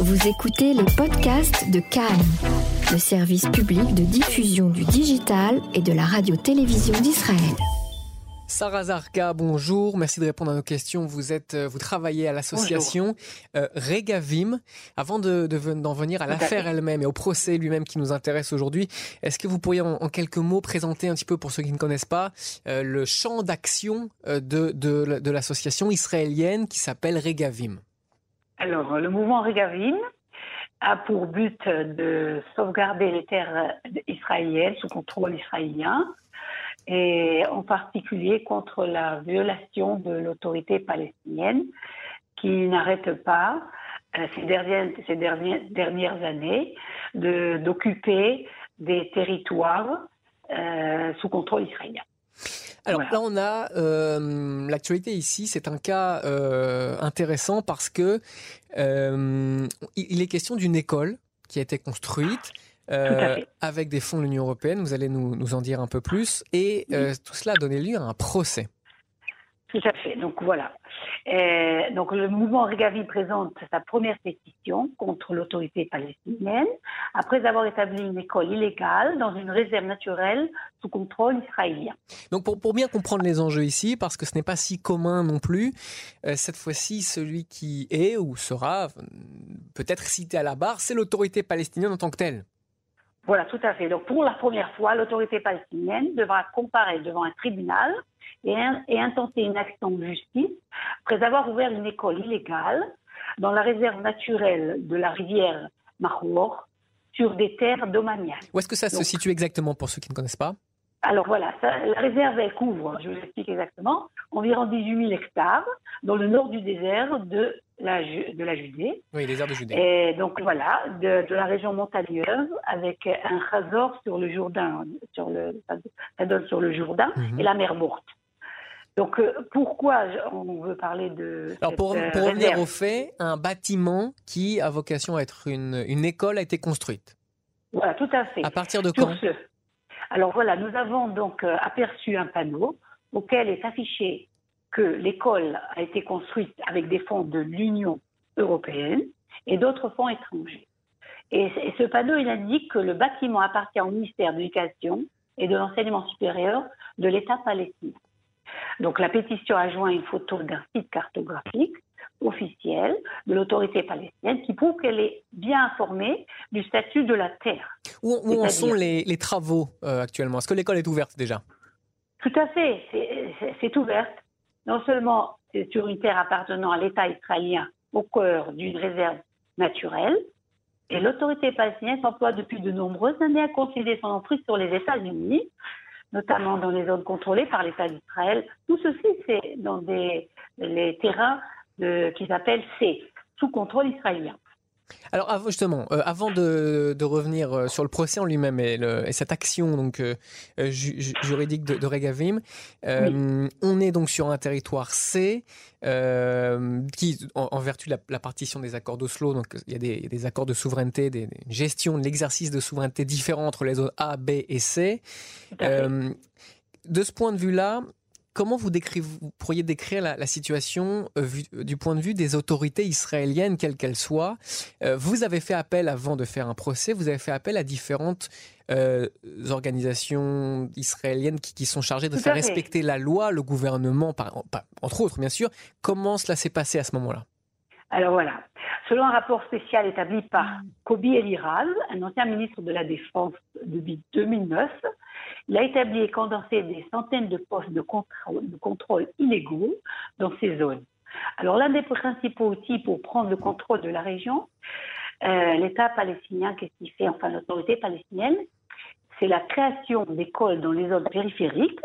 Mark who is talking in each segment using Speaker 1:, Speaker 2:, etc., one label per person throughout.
Speaker 1: Vous écoutez les podcasts de Cannes, le service public de diffusion du digital et de la radio-télévision d'Israël.
Speaker 2: Sarah Zarka, bonjour. Merci de répondre à nos questions. Vous êtes, euh, vous travaillez à l'association euh, Regavim. Avant de, d'en venir à l'affaire elle-même et au procès lui-même qui nous intéresse aujourd'hui, est-ce que vous pourriez en, quelques mots présenter un petit peu pour ceux qui ne connaissent pas euh, le champ d'action de, de, de l'association israélienne qui s'appelle Regavim?
Speaker 3: Alors, le mouvement Regavim a pour but de sauvegarder les terres israéliennes sous contrôle israélien et en particulier contre la violation de l'autorité palestinienne qui n'arrête pas euh, ces, dernières, ces dernières, dernières années d'occuper des territoires euh, sous contrôle israélien.
Speaker 2: Alors là, on a euh, l'actualité ici. C'est un cas intéressant parce que il est question d'une école qui a été construite
Speaker 3: euh,
Speaker 2: avec des fonds de l'Union européenne. Vous allez nous, nous, en dire un peu plus. Et euh, tout cela a donné lieu à un procès.
Speaker 3: Tout à fait. Donc voilà. Euh, donc le mouvement Regavi présente sa première pétition contre l'autorité palestinienne après avoir établi une école illégale dans une réserve naturelle sous contrôle israélien.
Speaker 2: Donc pour, pour bien comprendre les enjeux ici, parce que ce n'est pas si commun non plus, cette fois-ci celui qui est ou sera peut-être cité à la barre, c'est l'autorité palestinienne en tant que telle.
Speaker 3: Voilà, tout à fait. Donc pour la première fois, l'autorité palestinienne devra comparaître devant un tribunal et, intenter une action de justice après avoir ouvert une école illégale dans la réserve naturelle de la rivière Mahour sur des terres domaniales.
Speaker 2: Où est-ce que ça se situe exactement pour ceux qui ne connaissent pas?
Speaker 3: Alors voilà, la réserve, elle couvre, je vous explique exactement, environ 18 000 hectares dans le nord du désert de la, de la Judée.
Speaker 2: Oui, désert de Judée.
Speaker 3: Et donc voilà, de, la région montagneuse avec un chazor sur le Jourdain, sur le, ça donne sur le Jourdain
Speaker 2: mhm.
Speaker 3: et la mer Morte. Donc euh, pourquoi on veut parler de.
Speaker 2: Alors pour,
Speaker 3: euh,
Speaker 2: pour revenir au fait, un bâtiment qui a vocation à être une, une école a été construite.
Speaker 3: Voilà, tout à fait.
Speaker 2: À partir de quand?
Speaker 3: Alors voilà, nous avons donc euh, aperçu un panneau auquel est affiché que l'école a été construite avec des fonds de l'Union européenne et d'autres fonds étrangers. Et, ce panneau, il indique que le bâtiment appartient au ministère de l'Éducation et de l'Enseignement supérieur de l'État palestinien. Donc la pétition a joint une photo d'un site cartographique officielle de l'autorité palestinienne qui prouve qu'elle est bien informée du statut de la terre.
Speaker 2: Où, en sont les, travaux euh, actuellement? Est-ce que l'école est ouverte déjà?
Speaker 3: Tout à fait, c'est ouverte. Non seulement c'est sur une terre appartenant à l'État israélien au cœur d'une réserve naturelle, et l'autorité palestinienne s'emploie depuis de nombreuses années à consolider son emprise sur les États-Unis, notamment dans les zones contrôlées par l'État d'Israël. Tout ceci, c'est dans des, les terrains qui s'appelle C, sous contrôle israélien.
Speaker 2: Alors justement, euh, avant de, revenir euh, sur le procès en lui-même et, cette action donc euh, juridique de, Regavim, on est donc sur un territoire C qui, en, vertu de la, partition des accords d'Oslo, donc il y a des, accords de souveraineté, des, gestions de l'exercice de souveraineté différents entre les zones A, B et C. de ce point de vue-là, comment vous, pourriez décrire la, situation euh, du point de vue des autorités israéliennes, quelles qu'elles soient? Euh, Vous avez fait appel, avant de faire un procès, vous avez fait appel à différentes euh, organisations israéliennes qui, sont chargées de faire respecter la loi, le gouvernement, entre autres bien sûr. Comment cela s'est passé à ce moment-là?
Speaker 3: Alors voilà, selon un rapport spécial établi par Kobi Eliraz, un ancien ministre de la Défense depuis 2009, il a établi et condensé des centaines de postes de contrôle, illégaux dans ces zones. Alors l'un des principaux outils pour prendre le contrôle de la région, euh, l'État palestinien, qu'est-ce qu'il fait, enfin l'autorité palestinienne, c'est la création d'écoles dans les zones périphériques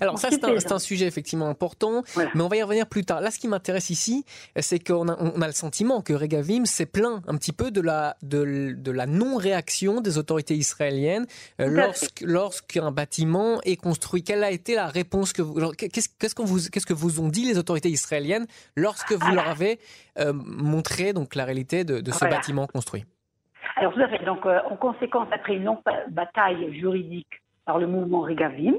Speaker 2: alors ça, c'est un, sujet effectivement important, mais on va y revenir plus tard. Là, ce qui m'intéresse ici, c'est qu'on a, on a, le sentiment que Regavim s'est plaint un petit peu de la, de, de la non-réaction des autorités israéliennes euh, lorsqu'un bâtiment est construit. Quelle a été la réponse que vous... Qu'est-ce qu'est-ce vous, qu'est-ce que vous ont dit les autorités israéliennes lorsque vous leur avez euh, montré donc, la réalité de, ce bâtiment construit?
Speaker 3: Alors tout à fait. Donc, euh, en conséquence, après une longue bataille juridique par le mouvement Regavim,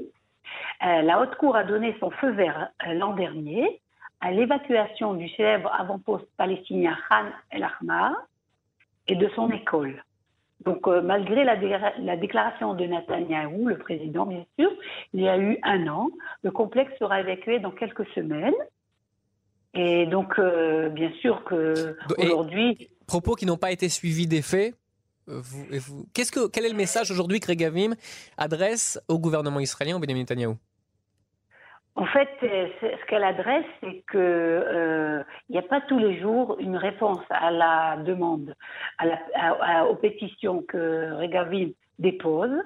Speaker 3: la Haute Cour a donné son feu vert euh, l'an dernier à l'évacuation du célèbre avant-poste palestinien Khan el Ahmar, et de son école. Donc, euh, malgré la, la, déclaration de Netanyahou, le président, bien sûr, il y a eu un an. Le complexe sera évacué dans quelques semaines. Et donc, euh, bien sûr que aujourd'hui.
Speaker 2: Propos qui n'ont pas été suivis des faits. Euh, vous, qu'est-ce que, quel est le message aujourd'hui que Regavim adresse au gouvernement israélien, au Benjamin Netanyahou
Speaker 3: en fait, ce qu'elle adresse, c'est que euh, il n'y a pas tous les jours une réponse à la demande, à la, aux pétitions que Regavim dépose.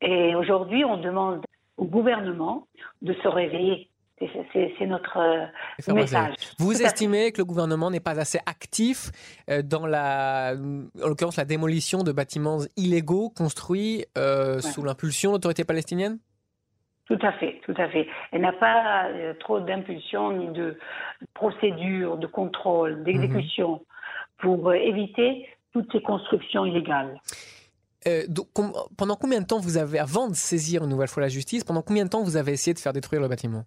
Speaker 3: Et aujourd'hui, on demande au gouvernement de se réveiller. C'est notre euh, message.
Speaker 2: Vous estimez que le gouvernement n'est pas assez actif euh, dans la, en l'occurrence, la démolition de bâtiments illégaux construits sous l'impulsion de l'autorité palestinienne?
Speaker 3: Tout à fait, tout à fait. Elle n'a pas euh, trop d'impulsion ni de procédure, de contrôle, d'exécution mhm. pour euh, éviter toutes ces constructions illégales.
Speaker 2: Euh, pendant combien de temps vous avez, avant de saisir une nouvelle fois la justice, pendant combien de temps vous avez essayé de faire détruire le bâtiment?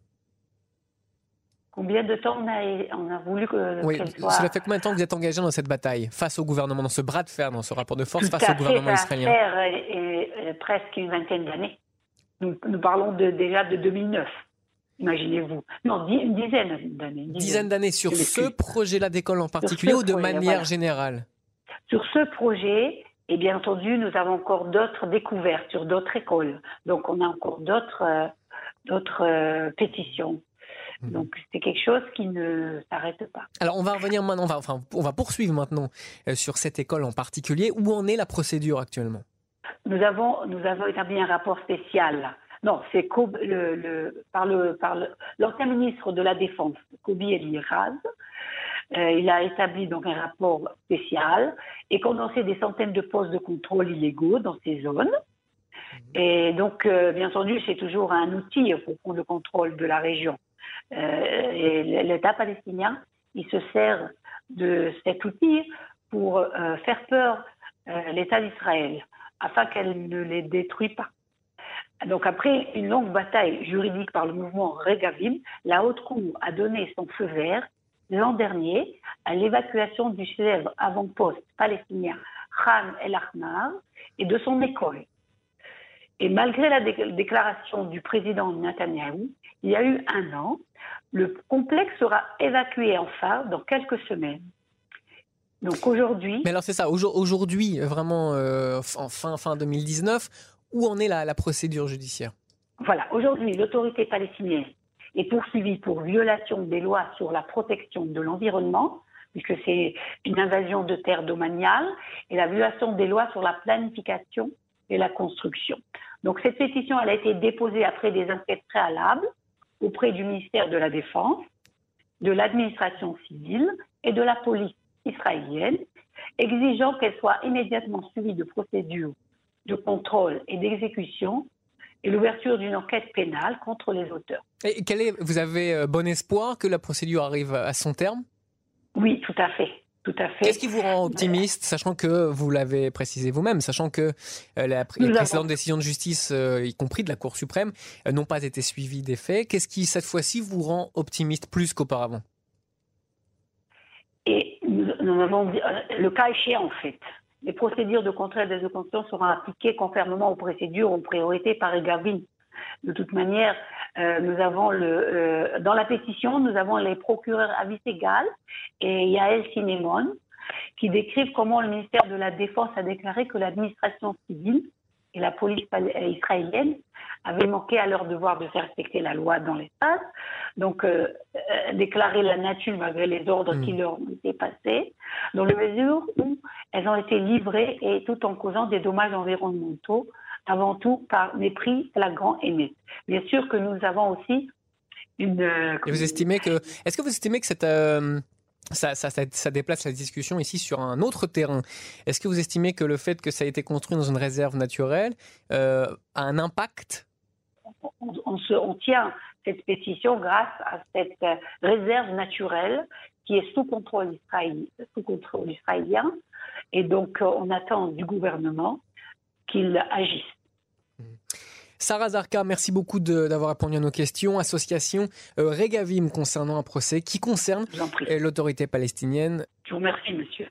Speaker 3: Combien de temps on a, on a voulu que.
Speaker 2: Oui, cela fait combien de temps que vous êtes engagé dans cette bataille, face au gouvernement, dans ce bras de fer, dans ce rapport de force face au gouvernement israélien
Speaker 3: Faire, presque une vingtaine d'années. Nous, parlons de, déjà de 2009. Imaginez-vous. Non, une dizaine d'années. Une
Speaker 2: dizaine d'années sur ce projet-là d'école en particulier ou de manière générale?
Speaker 3: Sur ce projet, et bien entendu, nous avons encore d'autres découvertes sur d'autres écoles. Donc, on a encore d'autres euh, d'autres euh, pétitions. Mhm. Donc c'est quelque chose qui ne s'arrête pas.
Speaker 2: Alors on va revenir maintenant, on va, enfin, on va poursuivre maintenant euh, sur cette école en particulier. Où en est la procédure actuellement?
Speaker 3: Nous avons, nous avons établi un rapport spécial. Non, c'est le, le, par le par l'ancien ministre de la Défense, Kobi Eliraz. Euh, il a établi donc un rapport spécial et condensé des centaines de postes de contrôle illégaux dans ces zones. Et donc, euh, bien entendu, c'est toujours un outil pour prendre le contrôle de la région. Euh, l'État palestinien, se sert de cet outil pour euh, faire peur l'État d'Israël afin qu'elle ne les détruise pas. Donc après une longue bataille juridique par le mouvement Regavim, la Haute Cour a donné son feu vert l'an dernier à l'évacuation du célèbre avant-poste palestinien Khan El Ahmar et de son école. Et malgré la déclaration du président Netanyahou, il y a eu un an, le complexe sera évacué enfin dans quelques semaines. Donc aujourd'hui.
Speaker 2: Mais alors c'est ça, aujourd'hui, vraiment euh, en fin, fin 2019, où en est la, la procédure judiciaire?
Speaker 3: Voilà, aujourd'hui, l'autorité palestinienne est poursuivie pour violation des lois sur la protection de l'environnement, puisque c'est une invasion de terres domaniales, et la violation des lois sur la planification et la construction. Donc cette pétition, elle a été déposée après des enquêtes préalables auprès du ministère de la Défense, de l'administration civile et de la police israélienne, exigeant qu'elle soit immédiatement suivie de procédures de contrôle et d'exécution et l'ouverture d'une enquête pénale contre les auteurs.
Speaker 2: Et quel est, vous avez euh, bon espoir que la procédure arrive à son terme?
Speaker 3: Oui, tout à fait. Tout à fait.
Speaker 2: Qu'est-ce qui vous rend optimiste, sachant que vous l'avez précisé vous-même, sachant que euh, la, les précédentes décisions de justice, euh, y compris de la Cour suprême, n'ont pas été suivies des faits Qu'est-ce qui, cette fois-ci, vous rend optimiste plus qu'auparavant?
Speaker 3: Et nous avons euh, le cas échéant, en fait. Les procédures de contrôle des exécutions seront appliquées conformément aux procédures en priorité par Egavin. De toute manière, euh, nous avons le, euh, dans la pétition, nous avons les procureurs à vice égal et Yael Sinemon qui décrivent comment le ministère de la Défense a déclaré que l'administration civile et la police israélienne avaient manqué à leur devoir de faire respecter la loi dans l'espace, donc euh, euh, déclarer la nature malgré les ordres qui hmm. leur ont été passés, dans la mesure où elles ont été livrées et tout en causant des dommages environnementaux, avant tout par mépris flagrant et net. Bien sûr que nous avons aussi une.
Speaker 2: Euh, et vous estimez que, est-ce que vous estimez que cette ça, ça, ça, déplace la discussion ici sur un autre terrain? Est-ce que vous estimez que le fait que ça a été construit dans une réserve naturelle euh, a un impact?
Speaker 3: On, se, on, tient cette pétition grâce à cette réserve naturelle qui est sous contrôle, israélien, sous contrôle israélien. Et donc, on attend du gouvernement qu'il agisse.
Speaker 2: Sarah Zarka, merci beaucoup d'avoir répondu à nos questions. Association euh, Regavim concernant un procès qui concerne euh, l'autorité palestinienne.
Speaker 3: Je vous remercie, monsieur.